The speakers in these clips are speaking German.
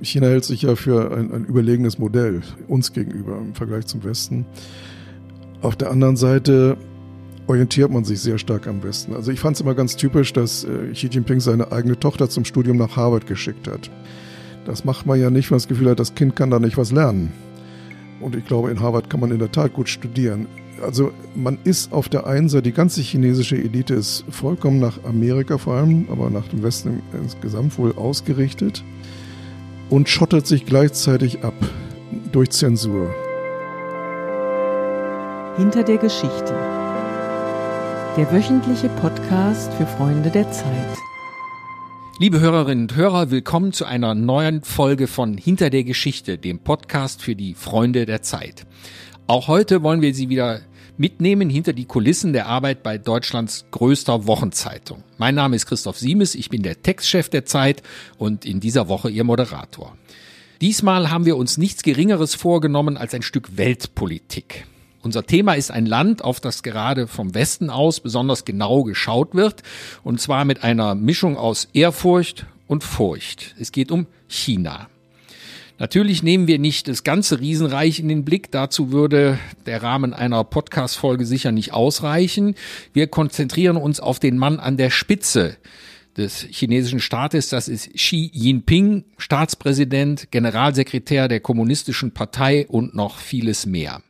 China hält sich ja für ein, ein überlegenes Modell uns gegenüber im Vergleich zum Westen. Auf der anderen Seite orientiert man sich sehr stark am Westen. Also ich fand es immer ganz typisch, dass äh, Xi Jinping seine eigene Tochter zum Studium nach Harvard geschickt hat. Das macht man ja nicht, weil man das Gefühl hat, das Kind kann da nicht was lernen. Und ich glaube, in Harvard kann man in der Tat gut studieren. Also man ist auf der einen Seite, die ganze chinesische Elite ist vollkommen nach Amerika vor allem, aber nach dem Westen insgesamt wohl ausgerichtet und schottet sich gleichzeitig ab durch Zensur. Hinter der Geschichte. Der wöchentliche Podcast für Freunde der Zeit. Liebe Hörerinnen und Hörer, willkommen zu einer neuen Folge von Hinter der Geschichte, dem Podcast für die Freunde der Zeit. Auch heute wollen wir Sie wieder mitnehmen hinter die Kulissen der Arbeit bei Deutschlands größter Wochenzeitung. Mein Name ist Christoph Siemes, ich bin der Textchef der Zeit und in dieser Woche Ihr Moderator. Diesmal haben wir uns nichts Geringeres vorgenommen als ein Stück Weltpolitik. Unser Thema ist ein Land, auf das gerade vom Westen aus besonders genau geschaut wird, und zwar mit einer Mischung aus Ehrfurcht und Furcht. Es geht um China. Natürlich nehmen wir nicht das ganze Riesenreich in den Blick. Dazu würde der Rahmen einer Podcast-Folge sicher nicht ausreichen. Wir konzentrieren uns auf den Mann an der Spitze des chinesischen Staates. Das ist Xi Jinping, Staatspräsident, Generalsekretär der Kommunistischen Partei und noch vieles mehr.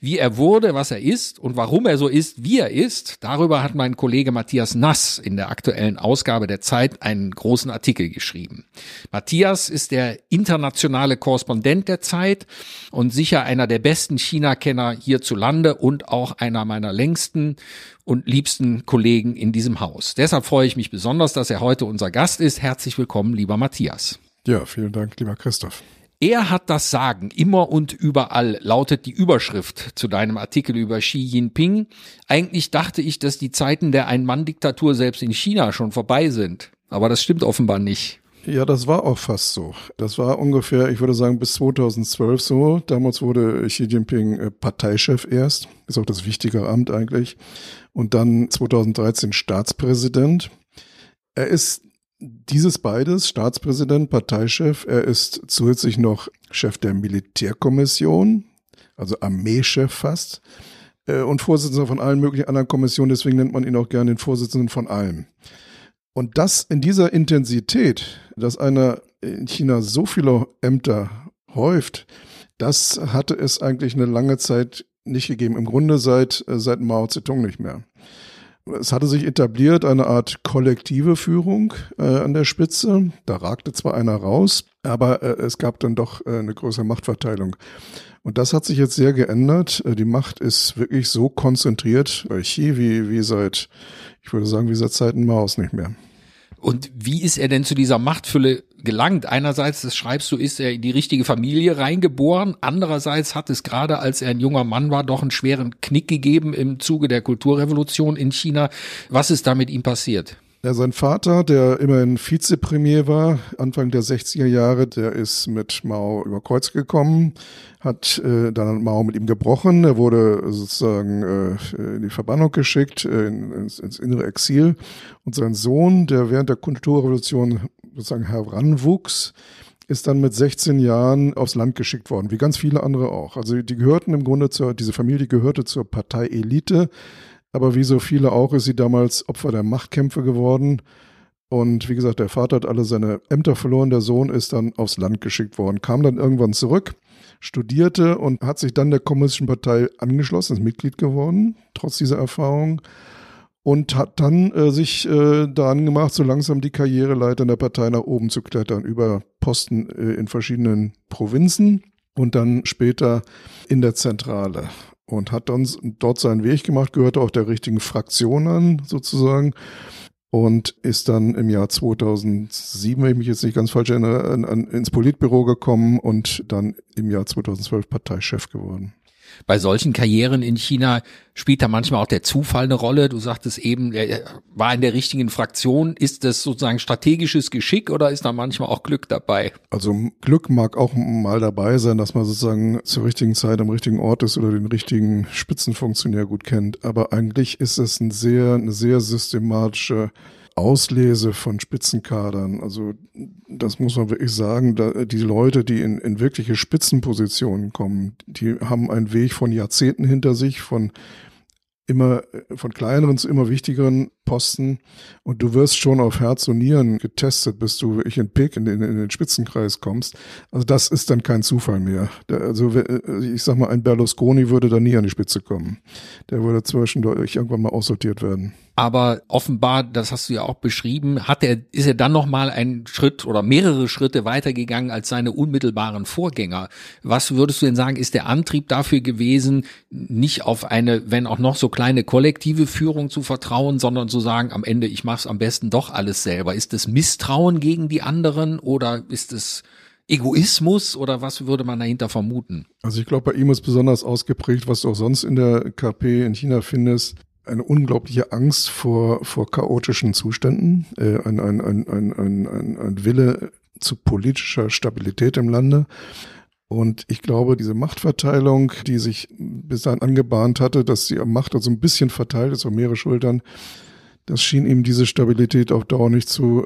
Wie er wurde, was er ist und warum er so ist, wie er ist, darüber hat mein Kollege Matthias Nass in der aktuellen Ausgabe der Zeit einen großen Artikel geschrieben. Matthias ist der internationale Korrespondent der Zeit und sicher einer der besten China-Kenner hierzulande und auch einer meiner längsten und liebsten Kollegen in diesem Haus. Deshalb freue ich mich besonders, dass er heute unser Gast ist. Herzlich willkommen, lieber Matthias. Ja, vielen Dank, lieber Christoph. Er hat das Sagen immer und überall, lautet die Überschrift zu deinem Artikel über Xi Jinping. Eigentlich dachte ich, dass die Zeiten der Ein-Mann-Diktatur selbst in China schon vorbei sind. Aber das stimmt offenbar nicht. Ja, das war auch fast so. Das war ungefähr, ich würde sagen, bis 2012 so. Damals wurde Xi Jinping äh, Parteichef erst. Ist auch das wichtige Amt eigentlich. Und dann 2013 Staatspräsident. Er ist dieses beides, Staatspräsident, Parteichef, er ist zusätzlich noch Chef der Militärkommission, also Armeechef fast, äh, und Vorsitzender von allen möglichen anderen Kommissionen, deswegen nennt man ihn auch gerne den Vorsitzenden von allem. Und das in dieser Intensität, dass einer in China so viele Ämter häuft, das hatte es eigentlich eine lange Zeit nicht gegeben. Im Grunde seit, äh, seit Mao Zedong nicht mehr es hatte sich etabliert eine Art kollektive Führung äh, an der Spitze. Da ragte zwar einer raus, aber äh, es gab dann doch äh, eine größere Machtverteilung. Und das hat sich jetzt sehr geändert. Äh, die Macht ist wirklich so konzentriert bei Xi wie, wie seit, ich würde sagen, wie seit Zeiten Maus nicht mehr. Und wie ist er denn zu dieser Machtfülle gelangt? Einerseits, das schreibst du, ist er in die richtige Familie reingeboren. Andererseits hat es gerade, als er ein junger Mann war, doch einen schweren Knick gegeben im Zuge der Kulturrevolution in China. Was ist da mit ihm passiert? Ja, sein Vater, der immerhin Vizepremier war, Anfang der 60er Jahre, der ist mit Mao über Kreuz gekommen, hat äh, dann Mao mit ihm gebrochen. Er wurde sozusagen äh, in die Verbannung geschickt, äh, ins, ins innere Exil. Und sein Sohn, der während der Kulturrevolution sozusagen heranwuchs, ist dann mit 16 Jahren aufs Land geschickt worden, wie ganz viele andere auch. Also die gehörten im Grunde zur, diese Familie gehörte zur Parteielite aber wie so viele auch ist sie damals Opfer der Machtkämpfe geworden. Und wie gesagt, der Vater hat alle seine Ämter verloren, der Sohn ist dann aufs Land geschickt worden, kam dann irgendwann zurück, studierte und hat sich dann der Kommunistischen Partei angeschlossen, ist Mitglied geworden, trotz dieser Erfahrung. Und hat dann äh, sich äh, daran gemacht, so langsam die Karriereleiter in der Partei nach oben zu klettern, über Posten äh, in verschiedenen Provinzen und dann später in der Zentrale und hat dann dort seinen Weg gemacht, gehörte auch der richtigen Fraktion an, sozusagen. Und ist dann im Jahr 2007, wenn ich mich jetzt nicht ganz falsch erinnere, an, an, ins Politbüro gekommen und dann im Jahr 2012 Parteichef geworden. Bei solchen Karrieren in China spielt da manchmal auch der Zufall eine Rolle. Du sagtest eben, er war in der richtigen Fraktion. Ist das sozusagen strategisches Geschick oder ist da manchmal auch Glück dabei? Also Glück mag auch mal dabei sein, dass man sozusagen zur richtigen Zeit am richtigen Ort ist oder den richtigen Spitzenfunktionär gut kennt. Aber eigentlich ist es ein sehr, eine sehr systematische Auslese von Spitzenkadern, also das muss man wirklich sagen, da, die Leute, die in, in wirkliche Spitzenpositionen kommen, die haben einen Weg von Jahrzehnten hinter sich, von immer von kleineren zu immer wichtigeren Posten und du wirst schon auf Herz und Nieren getestet, bis du wirklich in Pick in den, in den Spitzenkreis kommst. Also das ist dann kein Zufall mehr. Also ich sag mal, ein Berlusconi würde da nie an die Spitze kommen. Der würde zwischendurch irgendwann mal aussortiert werden. Aber offenbar, das hast du ja auch beschrieben, hat er, ist er dann noch mal einen Schritt oder mehrere Schritte weitergegangen als seine unmittelbaren Vorgänger. Was würdest du denn sagen, ist der Antrieb dafür gewesen, nicht auf eine, wenn auch noch so kleine kollektive Führung zu vertrauen, sondern zu sagen, am Ende, ich mache es am besten doch alles selber? Ist es Misstrauen gegen die anderen oder ist es Egoismus oder was würde man dahinter vermuten? Also ich glaube, bei ihm ist besonders ausgeprägt, was du auch sonst in der KP in China findest, eine unglaubliche Angst vor, vor chaotischen Zuständen, äh, ein, ein, ein, ein, ein, ein, ein Wille zu politischer Stabilität im Lande. Und ich glaube, diese Machtverteilung, die sich bis dahin angebahnt hatte, dass die Macht also ein bisschen verteilt ist auf mehrere Schultern, das schien ihm diese Stabilität auf Dauer nicht zu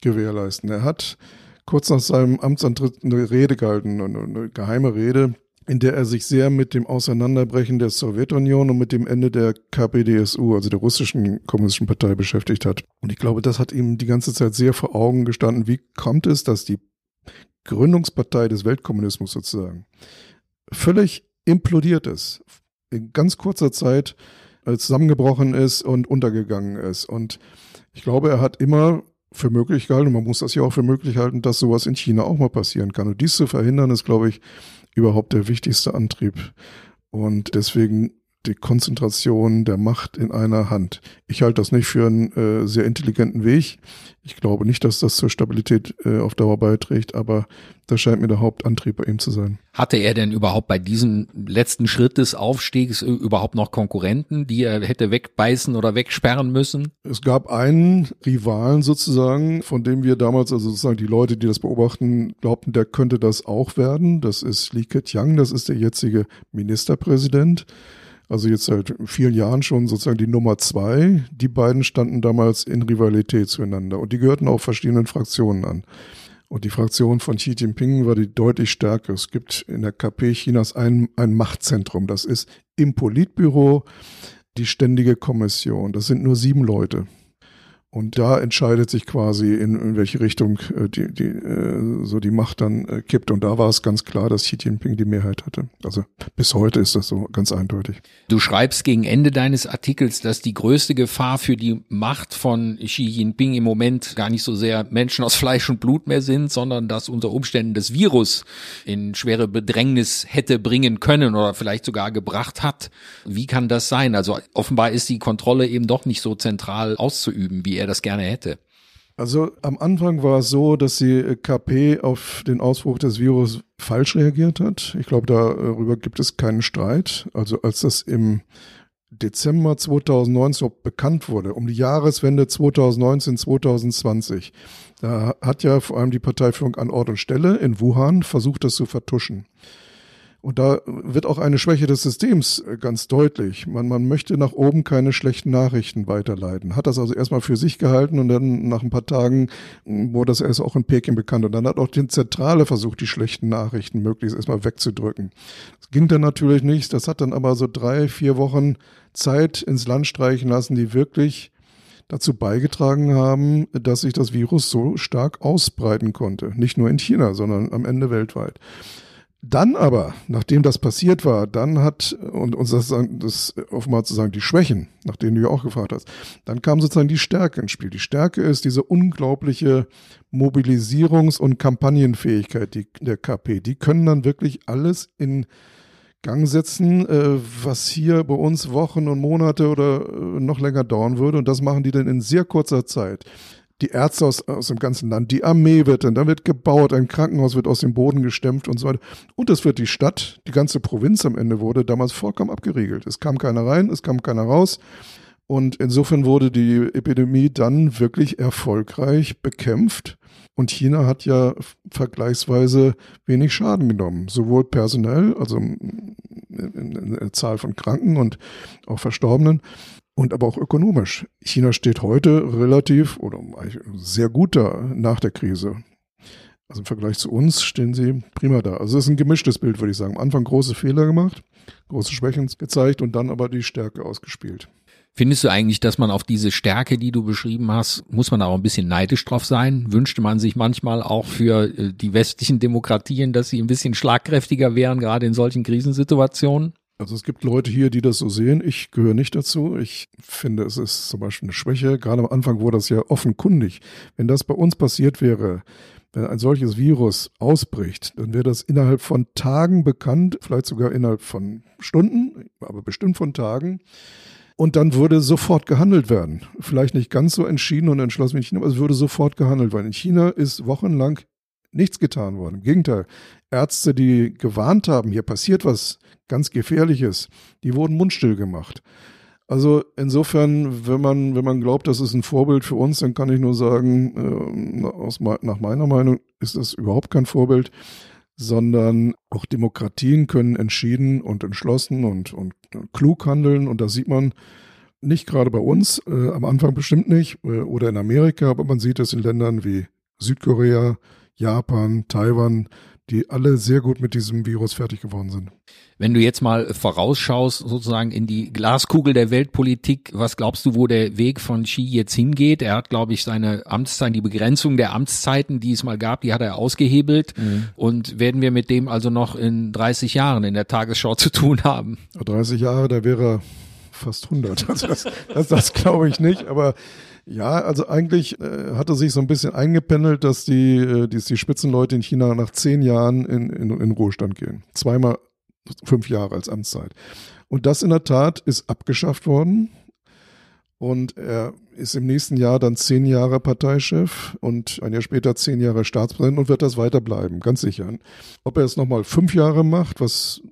gewährleisten. Er hat kurz nach seinem Amtsantritt eine Rede gehalten, eine geheime Rede, in der er sich sehr mit dem Auseinanderbrechen der Sowjetunion und mit dem Ende der KPDSU, also der russischen kommunistischen Partei, beschäftigt hat. Und ich glaube, das hat ihm die ganze Zeit sehr vor Augen gestanden. Wie kommt es, dass die Gründungspartei des Weltkommunismus sozusagen völlig implodiert ist? In ganz kurzer Zeit zusammengebrochen ist und untergegangen ist. Und ich glaube, er hat immer für möglich gehalten, und man muss das ja auch für möglich halten, dass sowas in China auch mal passieren kann. Und dies zu verhindern, ist, glaube ich, überhaupt der wichtigste Antrieb. Und deswegen die Konzentration der Macht in einer Hand. Ich halte das nicht für einen äh, sehr intelligenten Weg. Ich glaube nicht, dass das zur Stabilität äh, auf Dauer beiträgt, aber das scheint mir der Hauptantrieb bei ihm zu sein. Hatte er denn überhaupt bei diesem letzten Schritt des Aufstiegs äh, überhaupt noch Konkurrenten, die er hätte wegbeißen oder wegsperren müssen? Es gab einen Rivalen sozusagen, von dem wir damals, also sozusagen die Leute, die das beobachten, glaubten, der könnte das auch werden. Das ist Li Keqiang, das ist der jetzige Ministerpräsident also jetzt seit vielen Jahren schon sozusagen die Nummer zwei. Die beiden standen damals in Rivalität zueinander und die gehörten auch verschiedenen Fraktionen an. Und die Fraktion von Xi Jinping war die deutlich stärker. Es gibt in der KP Chinas ein, ein Machtzentrum. Das ist im Politbüro die Ständige Kommission. Das sind nur sieben Leute. Und da entscheidet sich quasi, in, in welche Richtung äh, die, die, äh, so die Macht dann äh, kippt. Und da war es ganz klar, dass Xi Jinping die Mehrheit hatte. Also bis heute ist das so ganz eindeutig. Du schreibst gegen Ende deines Artikels, dass die größte Gefahr für die Macht von Xi Jinping im Moment gar nicht so sehr Menschen aus Fleisch und Blut mehr sind, sondern dass unter Umständen das Virus in schwere Bedrängnis hätte bringen können oder vielleicht sogar gebracht hat. Wie kann das sein? Also offenbar ist die Kontrolle eben doch nicht so zentral auszuüben, wie er das gerne hätte. Also am Anfang war es so, dass die KP auf den Ausbruch des Virus falsch reagiert hat. Ich glaube, darüber gibt es keinen Streit. Also als das im Dezember 2019 bekannt wurde, um die Jahreswende 2019, 2020, da hat ja vor allem die Parteiführung an Ort und Stelle in Wuhan versucht, das zu vertuschen. Und da wird auch eine Schwäche des Systems äh, ganz deutlich. Man, man möchte nach oben keine schlechten Nachrichten weiterleiten. Hat das also erstmal für sich gehalten und dann nach ein paar Tagen wurde das erst auch in Peking bekannt. Und dann hat auch die Zentrale versucht, die schlechten Nachrichten möglichst erstmal wegzudrücken. Das ging dann natürlich nicht. Das hat dann aber so drei, vier Wochen Zeit ins Land streichen lassen, die wirklich dazu beigetragen haben, dass sich das Virus so stark ausbreiten konnte. Nicht nur in China, sondern am Ende weltweit. Dann aber, nachdem das passiert war, dann hat, und uns das, das offenbar zu sagen, die Schwächen, nach denen du ja auch gefragt hast, dann kam sozusagen die Stärke ins Spiel. Die Stärke ist diese unglaubliche Mobilisierungs- und Kampagnenfähigkeit die, der KP. Die können dann wirklich alles in Gang setzen, äh, was hier bei uns Wochen und Monate oder äh, noch länger dauern würde. Und das machen die dann in sehr kurzer Zeit die Ärzte aus, aus dem ganzen Land, die Armee wird dann, dann wird gebaut, ein Krankenhaus wird aus dem Boden gestemmt und so weiter. Und es wird die Stadt, die ganze Provinz am Ende wurde damals vollkommen abgeriegelt. Es kam keiner rein, es kam keiner raus. Und insofern wurde die Epidemie dann wirklich erfolgreich bekämpft. Und China hat ja vergleichsweise wenig Schaden genommen, sowohl personell, also in der Zahl von Kranken und auch Verstorbenen, und aber auch ökonomisch. China steht heute relativ oder sehr gut da nach der Krise. Also im Vergleich zu uns stehen sie prima da. Also es ist ein gemischtes Bild, würde ich sagen. Am Anfang große Fehler gemacht, große Schwächen gezeigt und dann aber die Stärke ausgespielt. Findest du eigentlich, dass man auf diese Stärke, die du beschrieben hast, muss man auch ein bisschen neidisch drauf sein? Wünschte man sich manchmal auch für äh, die westlichen Demokratien, dass sie ein bisschen schlagkräftiger wären, gerade in solchen Krisensituationen? Also es gibt Leute hier, die das so sehen. Ich gehöre nicht dazu. Ich finde, es ist zum Beispiel eine Schwäche. Gerade am Anfang wurde das ja offenkundig. Wenn das bei uns passiert wäre, wenn ein solches Virus ausbricht, dann wäre das innerhalb von Tagen bekannt, vielleicht sogar innerhalb von Stunden, aber bestimmt von Tagen. Und dann würde sofort gehandelt werden. Vielleicht nicht ganz so entschieden und entschlossen wie in China, aber es würde sofort gehandelt werden. In China ist wochenlang nichts getan worden. Im Gegenteil, Ärzte, die gewarnt haben, hier passiert was ganz Gefährliches, die wurden mundstill gemacht. Also insofern, wenn man, wenn man glaubt, das ist ein Vorbild für uns, dann kann ich nur sagen, äh, aus, nach meiner Meinung ist das überhaupt kein Vorbild, sondern auch Demokratien können entschieden und entschlossen und, und klug handeln. Und das sieht man nicht gerade bei uns, äh, am Anfang bestimmt nicht, äh, oder in Amerika, aber man sieht es in Ländern wie Südkorea, Japan, Taiwan, die alle sehr gut mit diesem Virus fertig geworden sind. Wenn du jetzt mal vorausschaust, sozusagen in die Glaskugel der Weltpolitik, was glaubst du, wo der Weg von Xi jetzt hingeht? Er hat, glaube ich, seine Amtszeit, die Begrenzung der Amtszeiten, die es mal gab, die hat er ausgehebelt. Mhm. Und werden wir mit dem also noch in 30 Jahren in der Tagesschau zu tun haben? 30 Jahre, da wäre er fast 100. Also das, das, das glaube ich nicht, aber ja, also eigentlich äh, hatte sich so ein bisschen eingependelt, dass die, äh, die, die Spitzenleute in China nach zehn Jahren in, in, in Ruhestand gehen. Zweimal fünf Jahre als Amtszeit. Und das in der Tat ist abgeschafft worden. Und er ist im nächsten Jahr dann zehn Jahre Parteichef und ein Jahr später zehn Jahre Staatspräsident und wird das weiter bleiben, ganz sicher. Ob er es nochmal fünf Jahre macht, was,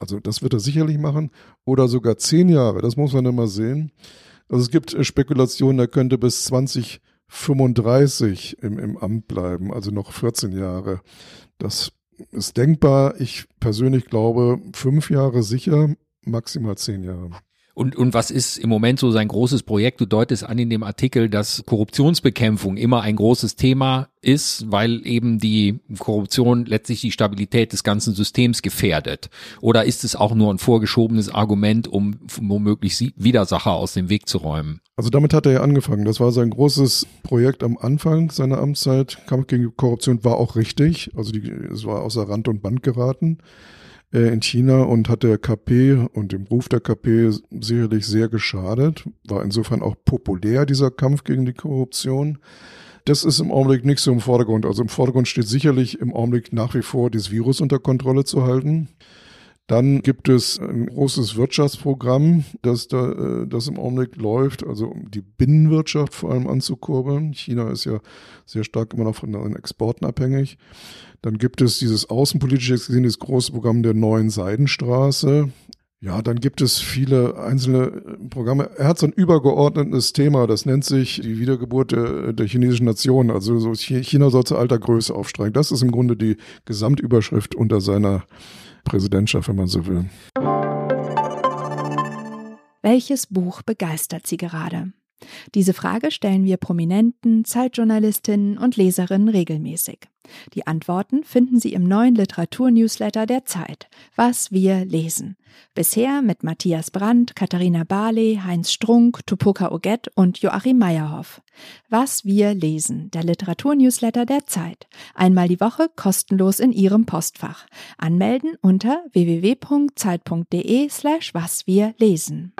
also das wird er sicherlich machen, oder sogar zehn Jahre, das muss man immer sehen. Also es gibt äh, Spekulationen, er könnte bis 2035 im, im Amt bleiben, also noch 14 Jahre. Das ist denkbar. Ich persönlich glaube, fünf Jahre sicher, maximal zehn Jahre. Und, und was ist im Moment so sein großes Projekt? Du deutest an in dem Artikel, dass Korruptionsbekämpfung immer ein großes Thema ist, weil eben die Korruption letztlich die Stabilität des ganzen Systems gefährdet. Oder ist es auch nur ein vorgeschobenes Argument, um womöglich Widersacher aus dem Weg zu räumen? Also damit hat er ja angefangen. Das war sein großes Projekt am Anfang seiner Amtszeit. Kampf gegen Korruption war auch richtig. Also die, es war außer Rand und Band geraten. Äh, in China und hat der KP und dem Ruf der KP sicherlich sehr geschadet. War insofern auch populär, dieser Kampf gegen die Korruption. Das ist im Augenblick nicht so im Vordergrund. Also im Vordergrund steht sicherlich im Augenblick nach wie vor, dieses Virus unter Kontrolle zu halten. Dann gibt es ein großes Wirtschaftsprogramm, das da, äh, das im Augenblick läuft, also um die Binnenwirtschaft vor allem anzukurbeln. China ist ja sehr stark immer noch von den Exporten abhängig. Dann gibt es dieses außenpolitische gesehen, das große Programm der neuen Seidenstraße. Ja, dann gibt es viele einzelne äh, Programme. Er hat so ein übergeordnetes Thema, das nennt sich die Wiedergeburt der, der chinesischen Nation. Also so China soll zu alter Größe aufsteigen. Das ist im Grunde die Gesamtüberschrift unter seiner Präsidentschaft, wenn man so will. Welches Buch begeistert Sie gerade? Diese Frage stellen wir Prominenten, Zeitjournalistinnen und Leserinnen regelmäßig. Die Antworten finden Sie im neuen Literaturnewsletter der Zeit, Was wir lesen. Bisher mit Matthias Brandt, Katharina Barley, Heinz Strunk, Tupoka Oget und Joachim Meyerhoff. Was wir lesen, der Literaturnewsletter der Zeit. Einmal die Woche kostenlos in Ihrem Postfach. Anmelden unter www.zeit.de slash was wir lesen.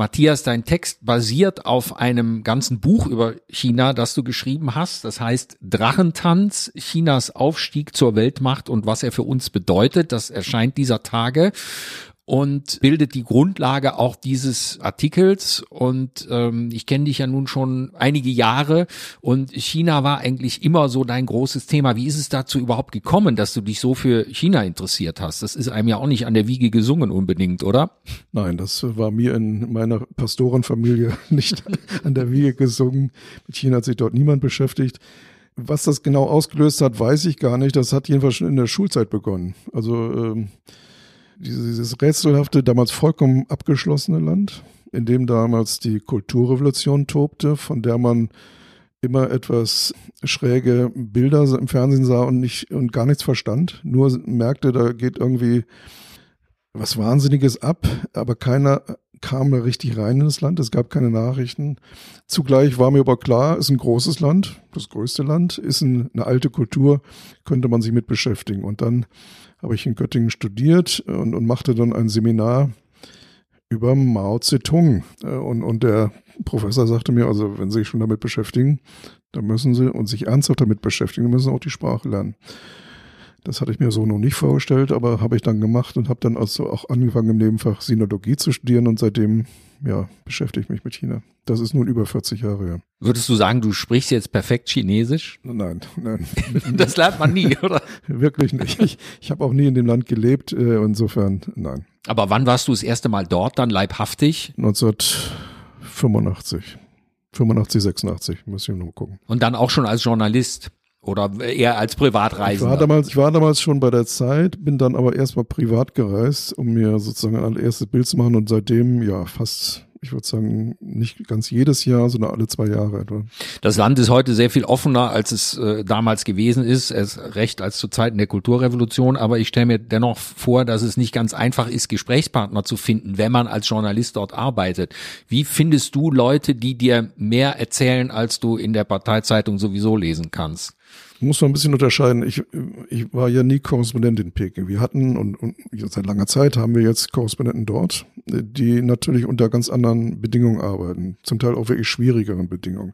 Matthias, dein Text basiert auf einem ganzen Buch über China, das du geschrieben hast. Das heißt Drachentanz, Chinas Aufstieg zur Weltmacht und was er für uns bedeutet. Das erscheint dieser Tage und bildet die Grundlage auch dieses Artikels. Und ähm, ich kenne dich ja nun schon einige Jahre und China war eigentlich immer so dein großes Thema. Wie ist es dazu überhaupt gekommen, dass du dich so für China interessiert hast? Das ist einem ja auch nicht an der Wiege gesungen unbedingt, oder? Nein, das war mir in meiner Pastorenfamilie nicht an der Wiege gesungen. Mit China hat sich dort niemand beschäftigt. Was das genau ausgelöst hat, weiß ich gar nicht. Das hat jedenfalls schon in der Schulzeit begonnen. Also ähm, dieses rätselhafte, damals vollkommen abgeschlossene Land, in dem damals die Kulturrevolution tobte, von der man immer etwas schräge Bilder im Fernsehen sah und nicht und gar nichts verstand, nur merkte, da geht irgendwie was Wahnsinniges ab, aber keiner kam da richtig rein in das Land. Es gab keine Nachrichten. Zugleich war mir aber klar, ist ein großes Land, das größte Land, ist ein, eine alte Kultur, könnte man sich mit beschäftigen. Und dann habe ich in Göttingen studiert und, und machte dann ein Seminar über Mao Zedong. Äh, und, und der Professor sagte mir, also wenn Sie sich schon damit beschäftigen, dann müssen Sie und sich ernsthaft damit beschäftigen, müssen Sie auch die Sprache lernen. Das hatte ich mir so noch nicht vorgestellt, aber habe ich dann gemacht und habe dann also auch angefangen im Nebenfach Sinologie zu studieren und seitdem ja, beschäftige ich mich mit China. Das ist nun über 40 Jahre her. Würdest du sagen, du sprichst jetzt perfekt Chinesisch? Nein, nein. das lernt man nie, oder? Wirklich nicht. Ich, ich habe auch nie in dem Land gelebt, äh, insofern nein. Aber wann warst du das erste Mal dort dann leibhaftig? 1985. 85, 86, muss ich nur gucken. Und dann auch schon als Journalist? Oder eher als Privatreisender? Ich war damals, ich war damals schon bei der Zeit, bin dann aber erstmal privat gereist, um mir sozusagen ein allererstes Bild zu machen und seitdem, ja, fast ich würde sagen, nicht ganz jedes Jahr, sondern alle zwei Jahre etwa. Das Land ist heute sehr viel offener, als es äh, damals gewesen ist, es recht als zu Zeiten der Kulturrevolution, aber ich stelle mir dennoch vor, dass es nicht ganz einfach ist, Gesprächspartner zu finden, wenn man als Journalist dort arbeitet. Wie findest du Leute, die dir mehr erzählen, als du in der Parteizeitung sowieso lesen kannst? Muss man ein bisschen unterscheiden. Ich, ich war ja nie Korrespondent in Peking. Wir hatten und, und seit langer Zeit haben wir jetzt Korrespondenten dort, die natürlich unter ganz anderen Bedingungen arbeiten, zum Teil auch wirklich schwierigeren Bedingungen.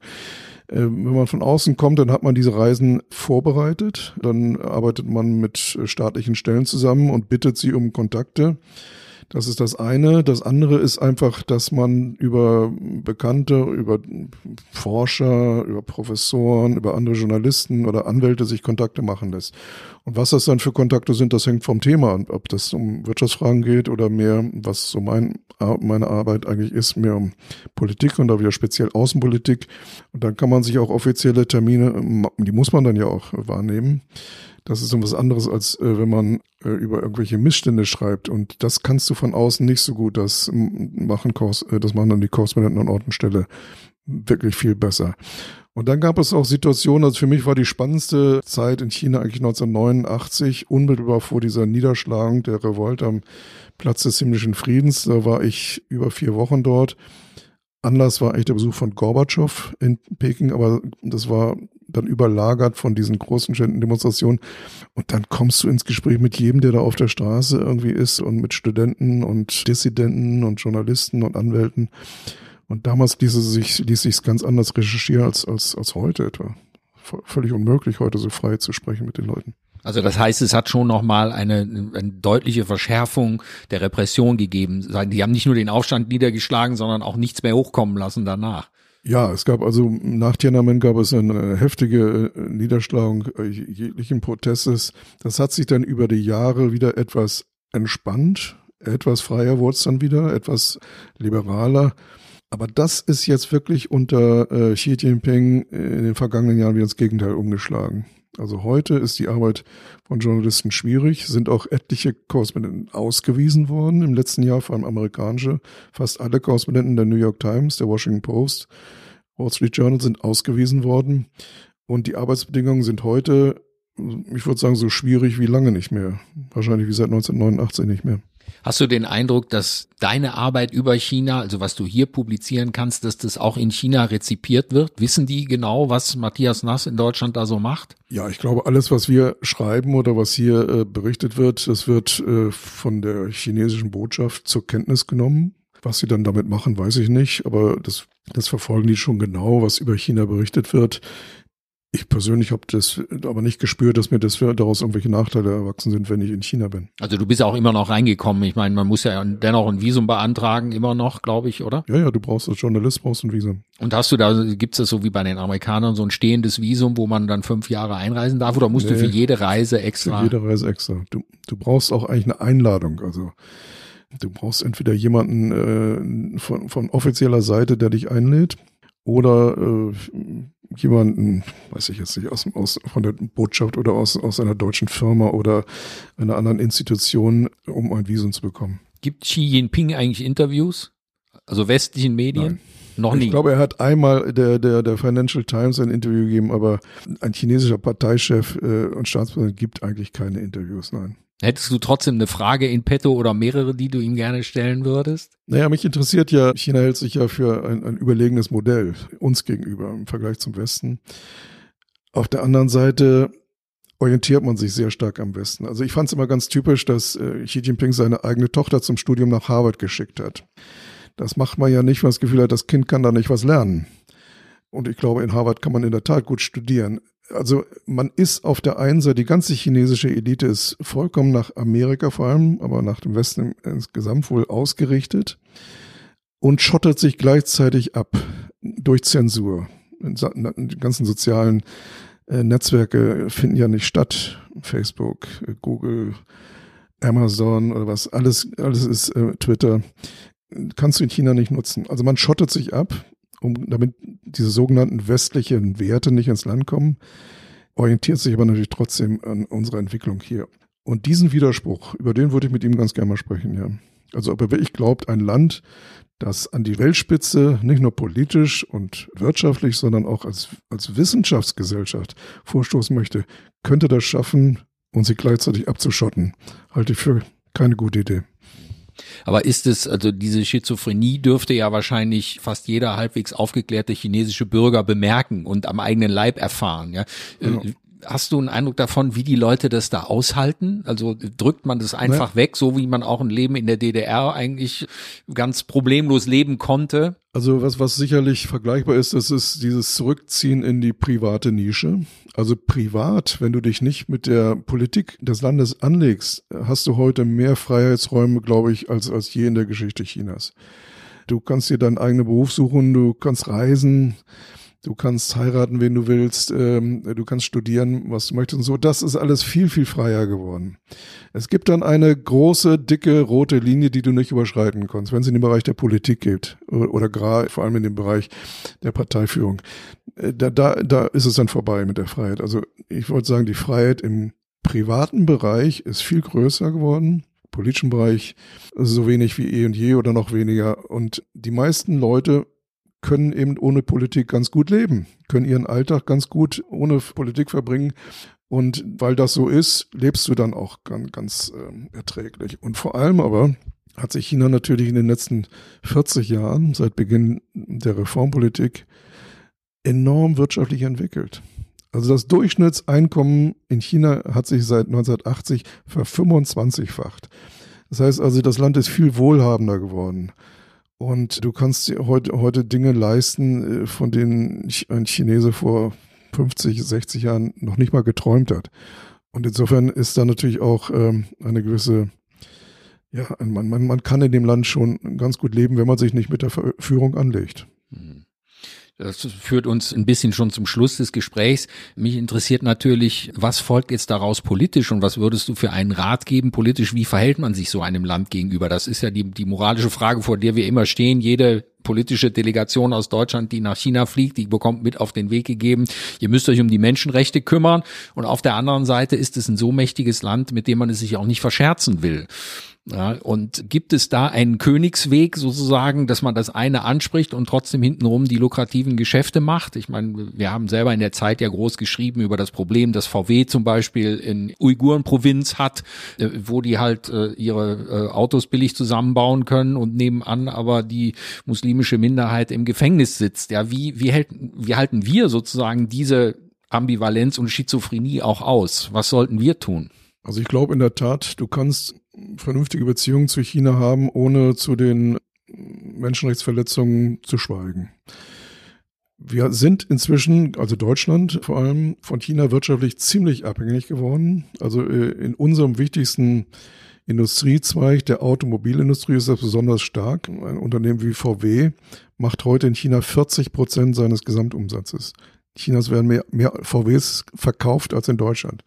Ähm, wenn man von außen kommt, dann hat man diese Reisen vorbereitet, dann arbeitet man mit staatlichen Stellen zusammen und bittet sie um Kontakte. Das ist das eine. Das andere ist einfach, dass man über Bekannte, über Forscher, über Professoren, über andere Journalisten oder Anwälte sich Kontakte machen lässt. Und was das dann für Kontakte sind, das hängt vom Thema an. Ob das um Wirtschaftsfragen geht oder mehr, was so mein, meine Arbeit eigentlich ist, mehr um Politik und da wieder speziell Außenpolitik. Und dann kann man sich auch offizielle Termine, die muss man dann ja auch wahrnehmen. Das ist so was anderes, als äh, wenn man über irgendwelche Missstände schreibt. Und das kannst du von außen nicht so gut. Das machen, äh, das machen dann die Korrespondenten an Ort und Stelle wirklich viel besser. Und dann gab es auch Situationen, also für mich war die spannendste Zeit in China eigentlich 1989, unmittelbar vor dieser Niederschlagung der Revolte am Platz des himmlischen Friedens. Da war ich über vier Wochen dort. Anlass war eigentlich der Besuch von Gorbatschow in Peking, aber das war dann überlagert von diesen großen Demonstrationen. Und dann kommst du ins Gespräch mit jedem, der da auf der Straße irgendwie ist und mit Studenten und Dissidenten und Journalisten und Anwälten. Und damals ließ es sich, ließ sich ganz anders recherchieren als, als, als heute etwa. Völlig unmöglich, heute so frei zu sprechen mit den Leuten. Also das heißt, es hat schon nochmal eine, eine deutliche Verschärfung der Repression gegeben. Die haben nicht nur den Aufstand niedergeschlagen, sondern auch nichts mehr hochkommen lassen danach. Ja, es gab also nach Tiananmen gab es eine heftige äh, Niederschlagung äh, jeglichen Protestes. Das hat sich dann über die Jahre wieder etwas entspannt, etwas freier wurde es dann wieder, etwas liberaler. Aber das ist jetzt wirklich unter äh, Xi Jinping in den vergangenen Jahren wieder ins Gegenteil umgeschlagen. Also heute ist die Arbeit von Journalisten schwierig, sind auch etliche Korrespondenten ausgewiesen worden im letzten Jahr, vor allem amerikanische. Fast alle Korrespondenten der New York Times, der Washington Post, Wall Street Journal sind ausgewiesen worden. Und die Arbeitsbedingungen sind heute, ich würde sagen, so schwierig wie lange nicht mehr. Wahrscheinlich wie seit 1989 nicht mehr. Hast du den Eindruck, dass deine Arbeit über China, also was du hier publizieren kannst, dass das auch in China rezipiert wird? Wissen die genau, was Matthias Nass in Deutschland da so macht? Ja, ich glaube, alles, was wir schreiben oder was hier äh, berichtet wird, das wird äh, von der chinesischen Botschaft zur Kenntnis genommen. Was sie dann damit machen, weiß ich nicht, aber das, das verfolgen die schon genau, was über China berichtet wird. Ich persönlich habe das aber nicht gespürt, dass mir das daraus irgendwelche Nachteile erwachsen sind, wenn ich in China bin. Also du bist auch immer noch reingekommen. Ich meine, man muss ja dennoch ein Visum beantragen, immer noch, glaube ich, oder? Ja, ja, du brauchst als Journalist brauchst ein Visum. Und hast du da, gibt es das so wie bei den Amerikanern, so ein stehendes Visum, wo man dann fünf Jahre einreisen darf? Oder musst nee, du für jede Reise extra? Für jede Reise extra. Du, du brauchst auch eigentlich eine Einladung. Also du brauchst entweder jemanden äh, von, von offizieller Seite, der dich einlädt oder äh, jemanden, weiß ich jetzt nicht, aus, aus, von der Botschaft oder aus, aus einer deutschen Firma oder einer anderen Institution, um ein Visum zu bekommen. Gibt Xi Jinping eigentlich Interviews? Also westlichen Medien? Nein. Noch nie. Ich glaube, er hat einmal der, der, der Financial Times ein Interview gegeben, aber ein chinesischer Parteichef äh, und Staatspräsident gibt eigentlich keine Interviews, nein. Hättest du trotzdem eine Frage in petto oder mehrere, die du ihm gerne stellen würdest? Naja, mich interessiert ja, China hält sich ja für ein, ein überlegenes Modell uns gegenüber im Vergleich zum Westen. Auf der anderen Seite orientiert man sich sehr stark am Westen. Also ich fand es immer ganz typisch, dass äh, Xi Jinping seine eigene Tochter zum Studium nach Harvard geschickt hat. Das macht man ja nicht, weil man das Gefühl hat, das Kind kann da nicht was lernen. Und ich glaube, in Harvard kann man in der Tat gut studieren. Also man ist auf der einen Seite, die ganze chinesische Elite ist vollkommen nach Amerika vor allem, aber nach dem Westen insgesamt wohl ausgerichtet und schottet sich gleichzeitig ab durch Zensur. Die ganzen sozialen äh, Netzwerke finden ja nicht statt. Facebook, Google, Amazon oder was, alles, alles ist äh, Twitter kannst du in China nicht nutzen. Also man schottet sich ab, um, damit diese sogenannten westlichen Werte nicht ins Land kommen, orientiert sich aber natürlich trotzdem an unserer Entwicklung hier. Und diesen Widerspruch, über den würde ich mit ihm ganz gerne mal sprechen, ja. Also ob er wirklich glaubt, ein Land, das an die Weltspitze nicht nur politisch und wirtschaftlich, sondern auch als, als Wissenschaftsgesellschaft vorstoßen möchte, könnte das schaffen, und sie gleichzeitig abzuschotten. Halte ich für keine gute Idee. Aber ist es, also diese Schizophrenie dürfte ja wahrscheinlich fast jeder halbwegs aufgeklärte chinesische Bürger bemerken und am eigenen Leib erfahren. Ja? ja. Hast du einen Eindruck davon, wie die Leute das da aushalten? Also drückt man das einfach ja. weg, so wie man auch ein Leben in der DDR eigentlich ganz problemlos leben konnte? Also was, was sicherlich vergleichbar ist, das ist dieses Zurückziehen in die private Nische. Also privat, wenn du dich nicht mit der Politik des Landes anlegst, hast du heute mehr Freiheitsräume, glaube ich, als, als je in der Geschichte Chinas. Du kannst dir deinen eigenen Beruf suchen, du kannst reisen, du kannst heiraten, wen du willst, ähm, du kannst studieren, was du möchtest und so. Das ist alles viel, viel freier geworden. Es gibt dann eine große, dicke, rote Linie, die du nicht überschreiten kannst, wenn es in den Bereich der Politik geht oder, gerade vor allem in dem Bereich der Parteiführung. Äh, da, da, da ist es dann vorbei mit der Freiheit. Also ich wollte sagen, die Freiheit im privaten Bereich ist viel größer geworden politischen Bereich so wenig wie eh und je oder noch weniger. Und die meisten Leute können eben ohne Politik ganz gut leben, können ihren Alltag ganz gut ohne Politik verbringen. Und weil das so ist, lebst du dann auch ganz, ganz äh, erträglich. Und vor allem aber hat sich China natürlich in den letzten 40 Jahren, seit Beginn der Reformpolitik, enorm wirtschaftlich entwickelt. Also das Durchschnittseinkommen in China hat sich seit 1980 ver25-facht. Das heißt also, das Land ist viel wohlhabender geworden. Und du kannst dir heute, heute Dinge leisten, äh, von denen ein Chinese vor 50, 60 Jahren noch nicht mal geträumt hat. Und insofern ist da natürlich auch ähm, eine gewisse, ja, man, man, man kann in dem Land schon ganz gut leben, wenn man sich nicht mit der Führung anlegt. Mhm. Das führt uns ein bisschen schon zum Schluss des Gesprächs. Mich interessiert natürlich, was folgt jetzt daraus politisch und was würdest du für einen Rat geben politisch? Wie verhält man sich so einem Land gegenüber? Das ist ja die, die moralische Frage, vor der wir immer stehen. Jede politische Delegation aus Deutschland, die nach China fliegt, die bekommt mit auf den Weg gegeben, ihr müsst euch um die Menschenrechte kümmern. Und auf der anderen Seite ist es ein so mächtiges Land, mit dem man es sich auch nicht verscherzen will. Ja, und gibt es da einen Königsweg sozusagen, dass man das eine anspricht und trotzdem hintenrum die lukrativen Geschäfte macht? Ich meine, wir haben selber in der Zeit ja groß geschrieben über das Problem, das VW zum Beispiel in Uiguren-Provinz hat, äh, wo die halt äh, ihre äh, Autos billig zusammenbauen können und nebenan aber die muslimische Minderheit im Gefängnis sitzt. Ja, wie, wie, hält, wie halten wir sozusagen diese Ambivalenz und Schizophrenie auch aus? Was sollten wir tun? Also ich glaube in der Tat, du kannst vernünftige Beziehungen zu China haben, ohne zu den Menschenrechtsverletzungen zu schweigen. Wir sind inzwischen, also Deutschland vor allem, von China wirtschaftlich ziemlich abhängig geworden. Also äh, in unserem wichtigsten Industriezweig der Automobilindustrie ist das besonders stark. Ein Unternehmen wie VW macht heute in China 40 Prozent seines Gesamtumsatzes. In Chinas werden mehr, mehr VWs verkauft als in Deutschland.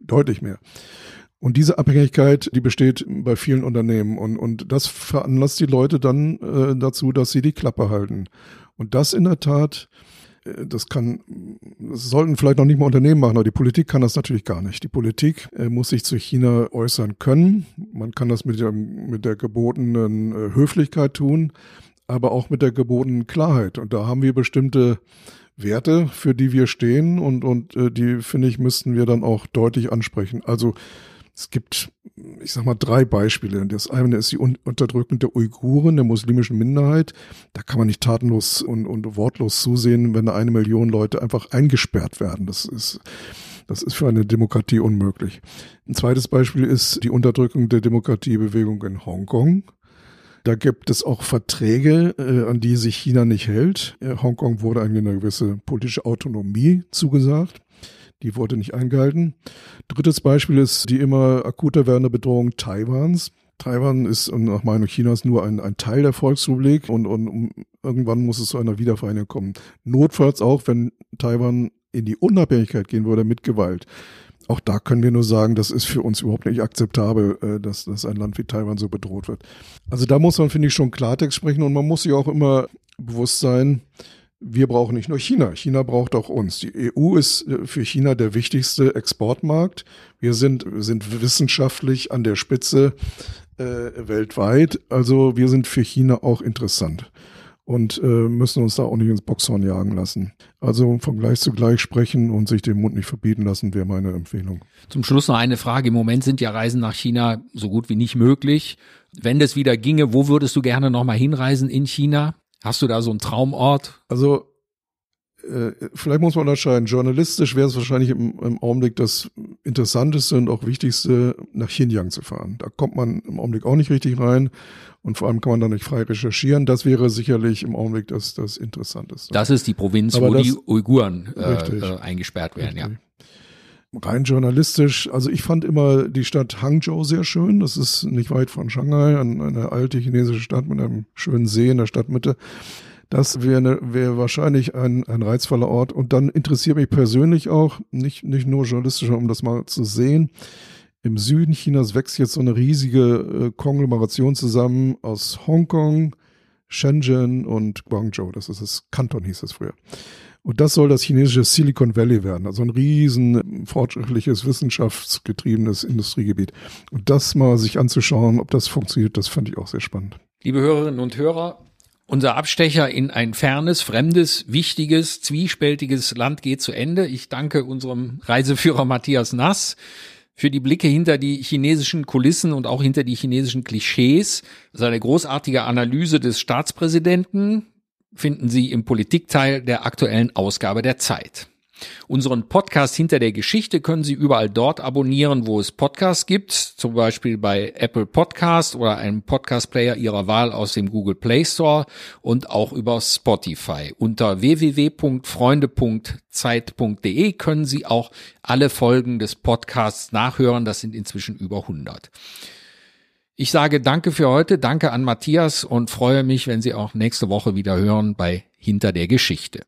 Deutlich mehr. Und diese Abhängigkeit, die besteht bei vielen Unternehmen und, und das veranlasst die Leute dann äh, dazu, dass sie die Klappe halten. Und das in der Tat Äh, das kann, das sollten vielleicht noch nicht mal Unternehmen machen, aber die Politik kann das natürlich gar nicht. Die Politik äh, muss sich zu China äußern können. Man kann das mit der, mit der gebotenen äh, Höflichkeit tun, aber auch mit der gebotenen Klarheit. Und da haben wir bestimmte Werte, für die wir stehen und, und äh, die, finde ich, müssten wir dann auch deutlich ansprechen. Also es gibt, ich sag mal, drei Beispiele. Das eine ist die Unterdrückung der Uiguren, der muslimischen Minderheit. Da kann man nicht tatenlos und, und wortlos zusehen, wenn eine Million Leute einfach eingesperrt werden. Das ist, das ist für eine Demokratie unmöglich. Ein zweites Beispiel ist die Unterdrückung der Demokratiebewegung in Hongkong. Da gibt es auch Verträge, äh, an die sich China nicht hält. Äh, Hongkong wurde eine gewisse politische Autonomie zugesagt. Die wurde nicht eingehalten. Drittes Beispiel ist die immer akuter werdende Bedrohung Taiwans. Taiwan ist nach Meinung Chinas nur ein, ein Teil der Volksrepublik und, und irgendwann muss es zu einer Wiedervereinigung kommen. Notfalls auch, wenn Taiwan in die Unabhängigkeit gehen würde mit Gewalt. Auch da können wir nur sagen, das ist für uns überhaupt nicht akzeptabel, äh, dass, dass ein Land wie Taiwan so bedroht wird. Also da muss man, finde ich, schon Klartext sprechen und man muss sich auch immer bewusst sein, wir brauchen nicht nur China, China braucht auch uns. Die EU ist äh, für China der wichtigste Exportmarkt. Wir sind, sind wissenschaftlich an der Spitze äh, weltweit. Also wir sind für China auch interessant und äh, müssen uns da auch nicht ins Boxhorn jagen lassen. Also von gleich zu gleich sprechen und sich den Mund nicht verbieten lassen, wäre meine Empfehlung. Zum Schluss noch eine Frage. Im Moment sind ja Reisen nach China so gut wie nicht möglich. Wenn das wieder ginge, wo würdest du gerne nochmal hinreisen in China? Hast du da so einen Traumort? Also vielleicht muss man unterscheiden. Journalistisch wäre es wahrscheinlich im, im, Augenblick das Interessanteste und auch Wichtigste, nach Xinjiang zu fahren. Da kommt man im Augenblick auch nicht richtig rein und vor allem kann man da nicht frei recherchieren. Das wäre sicherlich im Augenblick das, das Interessanteste. Das ist die Provinz, Aber wo das, die Uiguren äh, äh, eingesperrt werden, richtig. ja rein journalistisch, also ich fand immer die Stadt Hangzhou sehr schön. Das ist nicht weit von Shanghai, eine alte chinesische Stadt mit einem schönen See in der Stadtmitte. Das wäre wär wahrscheinlich ein, ein reizvoller Ort. Und dann interessiert mich persönlich auch, nicht, nicht nur journalistisch, um das mal zu sehen, im Süden Chinas wächst jetzt so eine riesige äh, Konglomeration zusammen aus Hongkong, Shenzhen und Guangzhou. Das ist das Kanton, hieß es früher. Und das soll das chinesische Silicon Valley werden, also ein riesen fortschrittliches, wissenschaftsgetriebenes Industriegebiet. Und das mal sich anzuschauen, ob das funktioniert, das fand ich auch sehr spannend. Liebe Hörerinnen und Hörer, unser Abstecher in ein fernes, fremdes, wichtiges, zwiespältiges Land geht zu Ende. Ich danke unserem Reiseführer Matthias Nass für die Blicke hinter die chinesischen Kulissen und auch hinter die chinesischen Klischees, seine großartige Analyse des Staatspräsidenten, finden Sie im Politikteil der aktuellen Ausgabe der Zeit. Unseren Podcast hinter der Geschichte können Sie überall dort abonnieren, wo es Podcasts gibt, zum Beispiel bei Apple Podcast oder einem Podcast-Player Ihrer Wahl aus dem Google Play Store und auch über Spotify. Unter www.freunde.zeit.de können Sie auch alle Folgen des Podcasts nachhören. Das sind inzwischen über 100. Ich sage danke für heute, danke an Matthias und freue mich, wenn Sie auch nächste Woche wieder hören bei Hinter der Geschichte.